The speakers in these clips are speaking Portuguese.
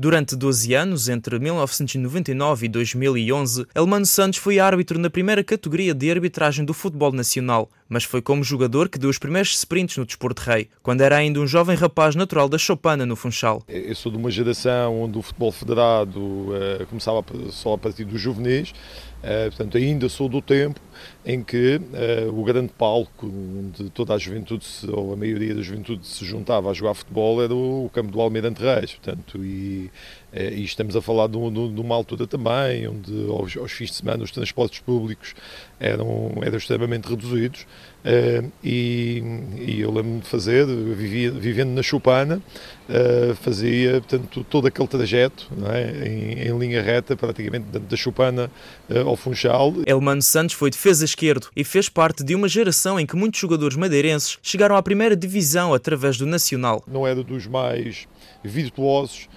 Durante 12 anos, entre 1999 e 2011, Elmano Santos foi árbitro na primeira categoria de arbitragem do futebol nacional, mas foi como jogador que deu os primeiros sprints no desporto rei, quando era ainda um jovem rapaz natural da Chopana, no Funchal. Eu sou de uma geração onde o futebol federado uh, começava só a partir dos juvenis, uh, portanto ainda sou do tempo em que uh, o grande palco onde toda a juventude, ou a maioria da juventude se juntava a jogar futebol era o campo do Almirante Reis, portanto, e, e estamos a falar de, uma altura também, onde aos, aos fins de semana os transportes públicos eram, eram extremamente reduzidos, Uh, e, e, eu lembro-me de fazer, vivia, vivendo na Chupana, uh, fazia portanto, todo aquele trajeto é? em, em, linha reta, praticamente da Chupana ao Funchal. Elmano Santos foi defesa esquerdo e fez parte de uma geração em que muitos jogadores madeirenses chegaram à primeira divisão através do Nacional. Não era dos mais virtuosos,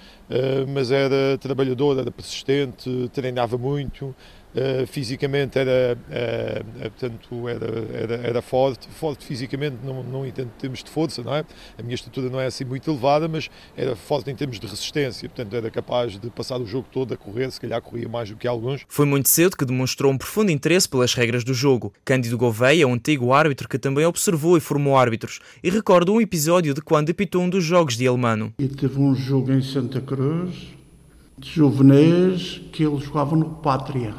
mas era trabalhador, era persistente, treinava muito, Uh, fisicamente era, uh, portanto, era, era, era, forte, forte fisicamente, não, não em termos de força, não é? A minha estatura não é assim muito elevada, mas era forte em termos de resistência, portanto, era capaz de passar o jogo todo a correr, se calhar corria mais do que alguns. Foi muito cedo que demonstrou um profundo interesse pelas regras do jogo. Cândido Gouveia, um antigo árbitro que também observou e formou árbitros, e recorda um episódio de quando apitou um dos jogos de Alemano. E teve um jogo em Santa Cruz, de juvenis, que eles jogavam no Pátria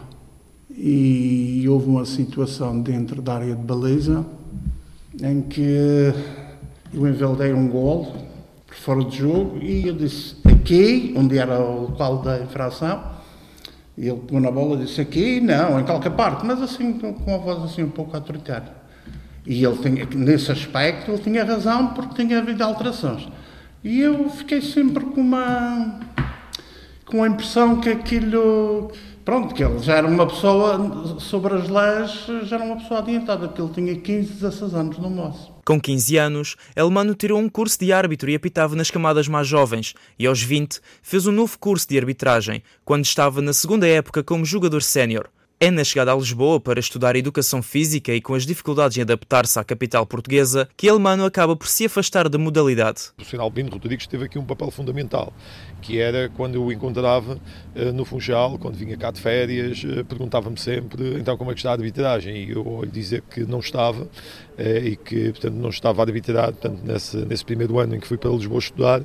e houve uma situação dentro da área de baliza em que eu enveldei um gol por fora do jogo e eu disse aqui, onde era o local da infração, e ele pegou na bola e disse aqui, não, em qualquer parte, mas assim com uma voz assim um pouco autoritária. E ele tinha, nesse aspecto, ele tinha razão porque tinha havido alterações. E eu fiquei sempre com uma, com a impressão que aquilo Pronto, que ele já era uma pessoa, sobre as leis, já era uma pessoa adiantada, porque ele tinha 15, 16 anos no moço. Com 15 anos, Elmano tirou um curso de árbitro e apitava nas camadas mais jovens, e aos 20 fez um novo curso de arbitragem, quando estava na segunda época como jogador sénior. É na chegada a Lisboa para estudar Educação Física e com as dificuldades em adaptar-se à capital portuguesa que Elmano acaba por se afastar da modalidade. O profissional Bino Rodrigues teve aqui um papel fundamental, que era quando eu o encontrava uh, no Funchal, quando vinha cá de férias, uh, perguntava-me sempre então como é que está a arbitragem e eu ouvi dizer que não estava uh, e que portanto não estava a arbitrar portanto, nesse, nesse primeiro ano em que fui para Lisboa estudar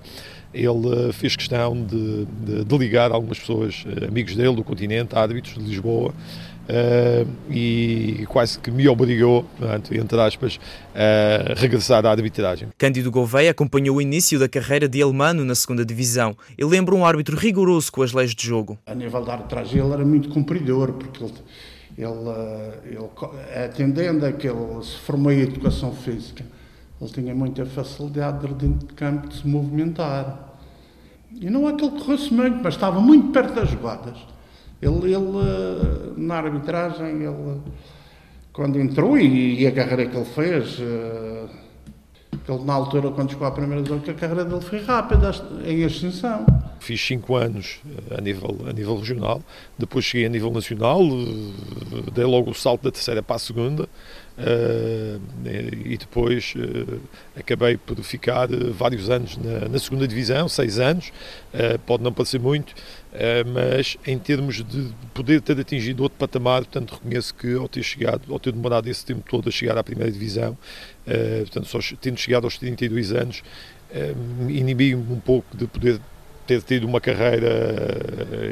ele fez questão de, de, de, ligar algumas pessoas, amigos dele do continente, árbitros de Lisboa, Uh, e quase que me obrigou, entre aspas, a regressar à arbitragem. Cândido Gouveia acompanhou o início da carreira de Elmano na segunda divisão e lembra um árbitro rigoroso com as leis de jogo. A nível da arbitragem ele era muito cumpridor, porque ele, ele, ele atendendo a que ele se formou em educação física, ele tinha muita facilidade dentro de campo de se movimentar. E não é que ele corresse muito, mas estava muito perto das jogadas. Ele, ele na arbitragem, ele, quando entrou e, e a carreira que ele fez, uh, ele na altura, quando chegou à primeira que a carreira dele foi rápida, em extinção. Fiz cinco anos eh, a nível, a nível regional, depois cheguei a nível nacional, eh, dei logo o salto da terceira para a segunda, Uh, e depois acabei por ficar vários anos na, na segunda divisão, seis anos, pode não parecer muito, mas em termos de poder ter atingido outro patamar, portanto reconheço que ao ter chegado, ao ter demorado esse tempo todo a chegar à primeira divisão, portanto só tendo chegado aos 32 anos, inibi-me um pouco de poder ter tido uma carreira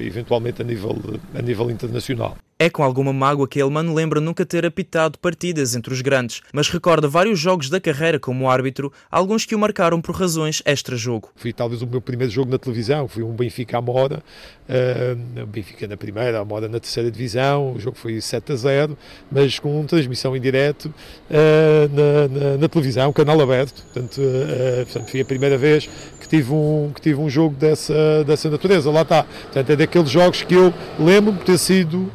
eventualmente a nível, a nível internacional. É com alguma mágoa que Elmano lembra nunca ter apitado partidas entre os grandes, mas recorda vários jogos da carreira como árbitro, alguns que o marcaram por razões extra-jogo. Foi talvez o meu primeiro jogo na televisão, foi um Benfica à Mora, uh, Benfica na primeira, a Mora na terceira divisão, o jogo foi 7 a 0, mas com transmissão em direto uh, na, na, na, televisão, canal aberto, portanto, uh, portanto foi a primeira vez que tive um, que tive um jogo dessa, dessa natureza, lá está. Portanto, é daqueles jogos que eu lembro-me ter sido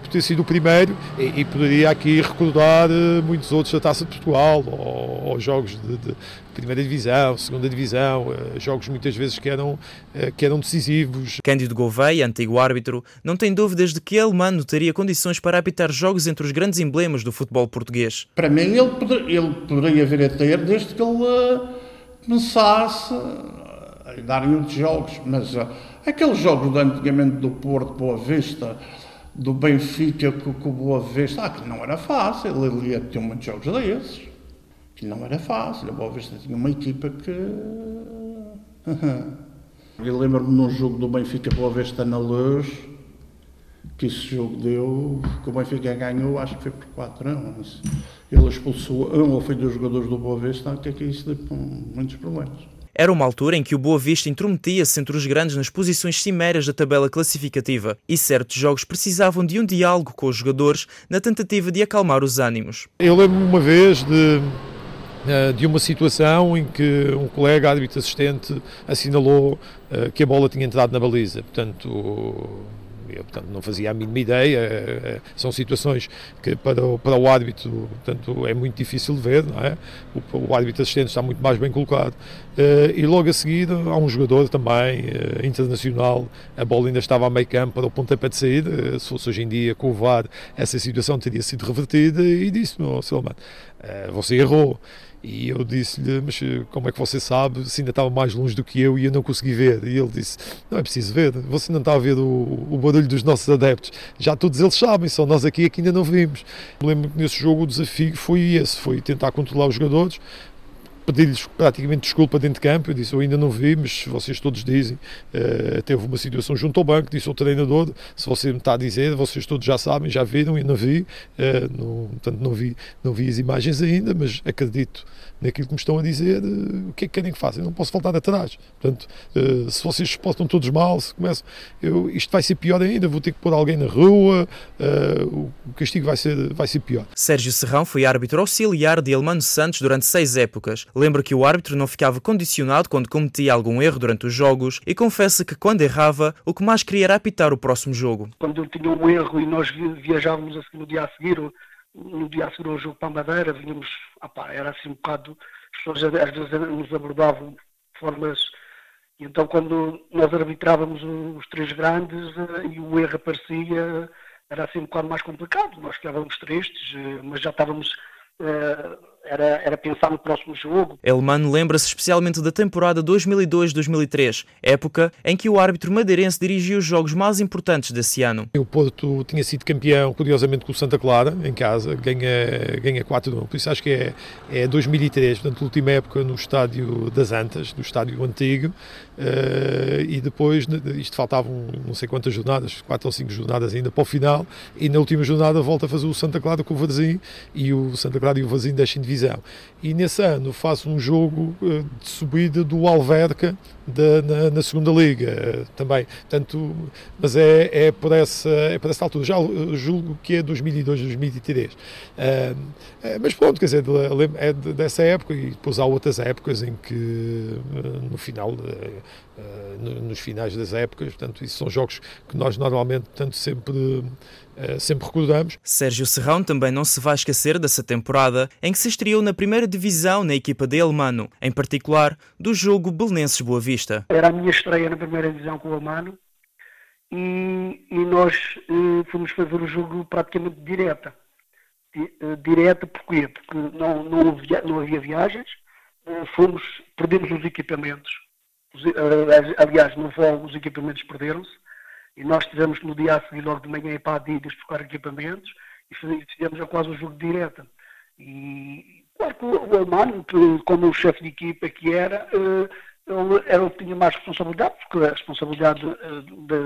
por ter sido o primeiro e, e poderia aqui recordar uh, muitos outros da Taça de Portugal ou, ou jogos de, de, primeira divisão, segunda divisão, uh, jogos muitas vezes que eram, que eram decisivos. Cândido Gouveia, antigo árbitro, não tem dúvidas de que Alemano teria condições para apitar jogos entre os grandes emblemas do futebol português. Para mim ele, poder, ele poderia vir a ter desde que ele começasse darem outros jogos, mas aqueles jogos de antigamente do Porto, Boa Vista, do Benfica com, o Boa Vista, ah, que não era fácil, ele ia ter muitos jogos desses, que não era fácil, a Boa Vista tinha uma equipa que... Eu lembro-me num jogo do Benfica Boa Vista na Luz, que esse jogo deu, que o Benfica ganhou, acho que foi por 4 anos. Ele expulsou um ou foi dos jogadores do Boa Vista, que é que isso deu muitos problemas. Era uma altura em que o Boa Vista intrometia-se entre os grandes nas posições cimeiras da tabela classificativa e certos jogos precisavam de um diálogo com os jogadores na tentativa de acalmar os ânimos. Eu lembro-me uma vez de, eh, de uma situação em que um colega árbitro assistente assinalou eh, que a bola tinha entrado na baliza. Portanto, eu, portanto, não fazia a mínima ideia. Eh, eh, são situações que para o, para o árbitro portanto, é muito difícil de ver, não é? O, o árbitro assistente está muito mais bem colocado. Uh, e logo a seguir há um jogador também internacional, a bola ainda estava a meio campo para o pontapé de saída. Se fosse hoje em dia com o VAR, essa situação teria sido revertida e disse-me, oh, Silman, você errou. E eu disse-lhe, mas eh, como é que você sabe se ainda estava mais longe do que eu e eu não consegui ver? E ele disse, não é preciso ver, você não está a ver o, o barulho dos nossos adeptos. Já todos eles sabem, só nós aqui é que ainda não vimos. Lembro que nesse jogo o desafio foi esse, foi tentar controlar os jogadores, pedir-lhes praticamente desculpa dentro de campo. Eu disse: Eu ainda não vi, mas vocês todos dizem. Uh, teve uma situação junto ao banco, disse ao treinador: Se você me está a dizer, vocês todos já sabem, já viram, e não vi. Uh, não, portanto, não vi, não vi as imagens ainda, mas acredito naquilo que me estão a dizer. Uh, o que é que querem que faça? Eu não posso faltar atrás. Portanto, se vocês se portam todos mal, se começam, eu, isto vai ser pior ainda. Vou ter que pôr alguém na rua, o castigo vai ser, vai ser pior. Sérgio Serrão foi árbitro auxiliar de Elmano Santos durante seis épocas. Lembra que o árbitro não ficava condicionado quando cometia algum erro durante os jogos e confessa que quando errava, o que mais queria era apitar o próximo jogo. Quando ele tinha um erro e nós viajávamos assim no dia a seguir, no dia a seguir ao jogo para a Madeira, vinhamos, opá, era assim um bocado, as pessoas às vezes nos abordavam de formas então quando nós arbitrávamos os três grandes eh, e o erro aparecia, era assim um bocado mais complicado. Nós ficávamos tristes, eh, mas já estávamos uh, era, era pensar no próximo jogo. Elmano lembra-se especialmente da temporada 2002-2003, época em que o árbitro madeirense dirigiu os jogos mais importantes desse ano. O Porto tinha sido campeão, curiosamente, com o Santa Clara, em casa, ganha, ganha 4-1, por isso acho que é, é 2003, portanto, a última época no estádio das Antas, do estádio antigo, uh, e depois, isto faltavam não sei quantas jornadas, 4 ou 5 jornadas ainda para o final, e na última jornada volta a fazer o Santa Clara com o Varzim, e o Santa Clara e o Varzim deixam de divisão. E nesse ano faço um jogo eh, de subida do Alverca da, na, na, segunda liga eh, também. Tanto, mas é, é, por essa, é por essa altura. Já julgo que é 2002, 2003. Uh, mas pronto, quer dizer, é dessa época e depois há outras épocas em que eh, no final, nos finais das épocas, portanto, isso são jogos que nós normalmente tanto sempre sempre recordamos. Sérgio Serrão também não se vai esquecer dessa temporada em que se estreou na primeira divisão na equipa de Elmano, em particular do jogo Belenenses Boa Vista? Era a minha estreia na primeira divisão com o Amano e, e nós eh, fomos fazer o jogo praticamente direta. Eh, direta porquê? Porque não, não, havia, não havia viagens, eh, fomos, perdemos os equipamentos. Os, eh, aliás, no voo os equipamentos perderam-se e nós tivemos no dia a seguir, logo de manhã, para a Adidas buscar equipamentos e fizemos quase o jogo direta. E claro que o Almano, como o chefe de equipa que era, eh, ele, ele tinha mais responsabilidade, porque a responsabilidade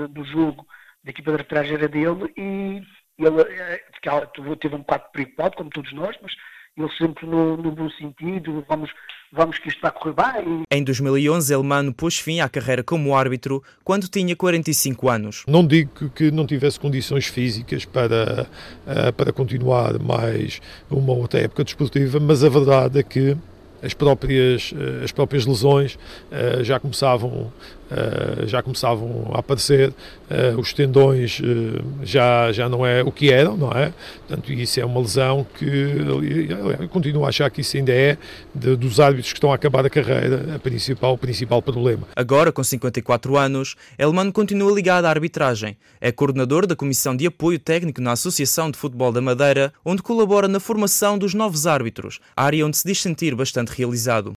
do jogo da equipa de arbitragem era dele e ele uh, teve um bocado preocupado, como todos nós, mas ele sempre no, no, bom sentido, vamos, vamos que isto vai correr bem. Em 2011, Elmano pôs fim à carreira como árbitro quando tinha 45 anos. Não digo que não tivesse condições físicas para, uh, para continuar mais uma outra época desportiva, mas a verdade é que as próprias, eh, as próprias lesões uh, já começavam já começavam a aparecer uh, os tendões já já não é o que eram não é? Portanto isso é uma lesão que eu continuo a achar que isso ainda é de, dos árbitros que estão a acabar a carreira a principal o principal problema. Agora com 54 anos Elmano continua ligado à arbitragem. É coordenador da comissão de apoio técnico na Associação de Futebol da Madeira onde colabora na formação dos novos árbitros área onde se diz sentir bastante realizado.